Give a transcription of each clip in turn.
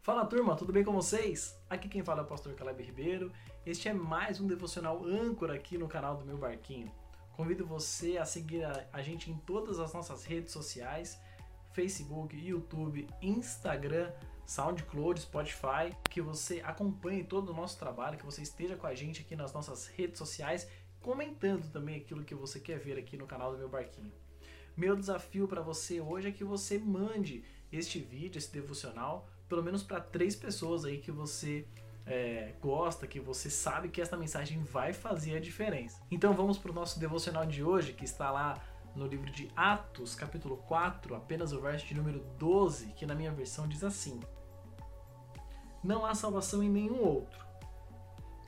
Fala turma, tudo bem com vocês? Aqui quem fala é o pastor Caleb Ribeiro. Este é mais um devocional âncora aqui no canal do meu barquinho. Convido você a seguir a, gente em todas as nossas redes sociais: Facebook, YouTube, Instagram, SoundCloud, Spotify, que você acompanhe todo o nosso trabalho, que você esteja com a gente aqui nas nossas redes sociais, comentando também aquilo que você quer ver aqui no canal do meu barquinho. Meu desafio para você hoje é que você mande este vídeo, esse devocional, pelo menos para três pessoas aí que você é, gosta, que você sabe que esta mensagem vai fazer a diferença. Então vamos para o nosso devocional de hoje, que está lá no livro de Atos, capítulo 4, apenas o verso de número 12, que na minha versão diz assim: Não há salvação em nenhum outro.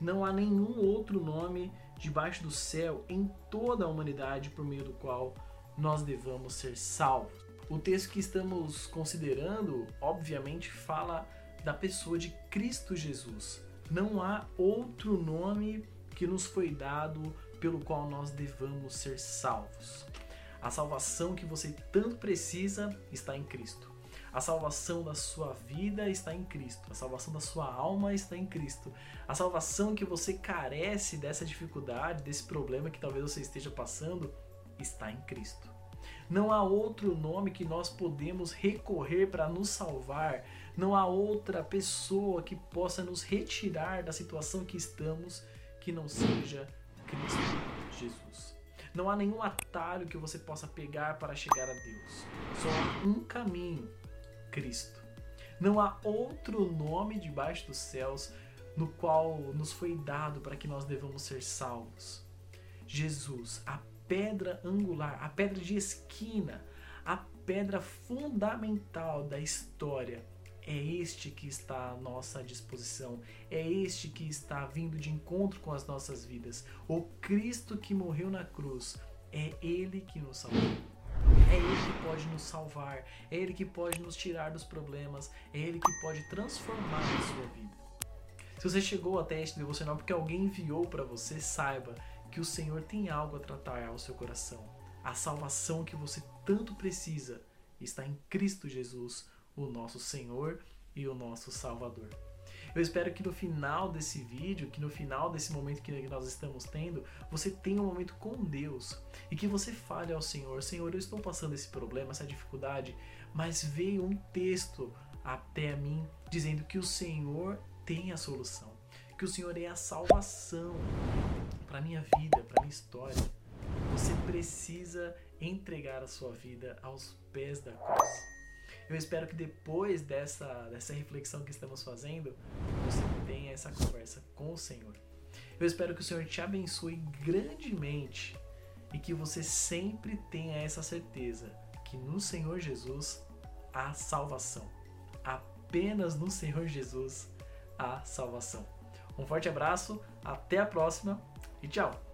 Não há nenhum outro nome debaixo do céu em toda a humanidade por meio do qual nós devamos ser salvos. O texto que estamos considerando, obviamente, fala da pessoa de Cristo Jesus. Não há outro nome que nos foi dado pelo qual nós devamos ser salvos. A salvação que você tanto precisa está em Cristo. A salvação da sua vida está em Cristo. A salvação da sua alma está em Cristo. A salvação que você carece dessa dificuldade, desse problema que talvez você esteja passando, está em Cristo. Não há outro nome que nós podemos recorrer para nos salvar. Não há outra pessoa que possa nos retirar da situação que estamos que não seja Cristo Jesus. Não há nenhum atalho que você possa pegar para chegar a Deus. Só há um caminho: Cristo. Não há outro nome debaixo dos céus no qual nos foi dado para que nós devamos ser salvos. Jesus, a pedra angular, a pedra de esquina, a pedra fundamental da história. É este que está à nossa disposição, é este que está vindo de encontro com as nossas vidas. O Cristo que morreu na cruz, é Ele que nos salvou. É Ele que pode nos salvar, é Ele que pode nos tirar dos problemas, é Ele que pode transformar a sua vida. Se você chegou até este devocional porque alguém enviou para você, saiba que o Senhor tem algo a tratar ao seu coração. A salvação que você tanto precisa está em Cristo Jesus, o nosso Senhor e o nosso Salvador. Eu espero que no final desse vídeo, que no final desse momento que nós estamos tendo, você tenha um momento com Deus e que você fale ao Senhor: Senhor, eu estou passando esse problema, essa dificuldade, mas veio um texto até mim dizendo que o Senhor tem a solução, que o Senhor é a salvação para minha vida, para minha história. Você precisa entregar a sua vida aos pés da cruz. Eu espero que depois dessa, dessa reflexão que estamos fazendo, você tenha essa conversa com o Senhor. Eu espero que o Senhor te abençoe grandemente e que você sempre tenha essa certeza que no Senhor Jesus há salvação. Apenas no Senhor Jesus há salvação. Um forte abraço, até a próxima e tchau!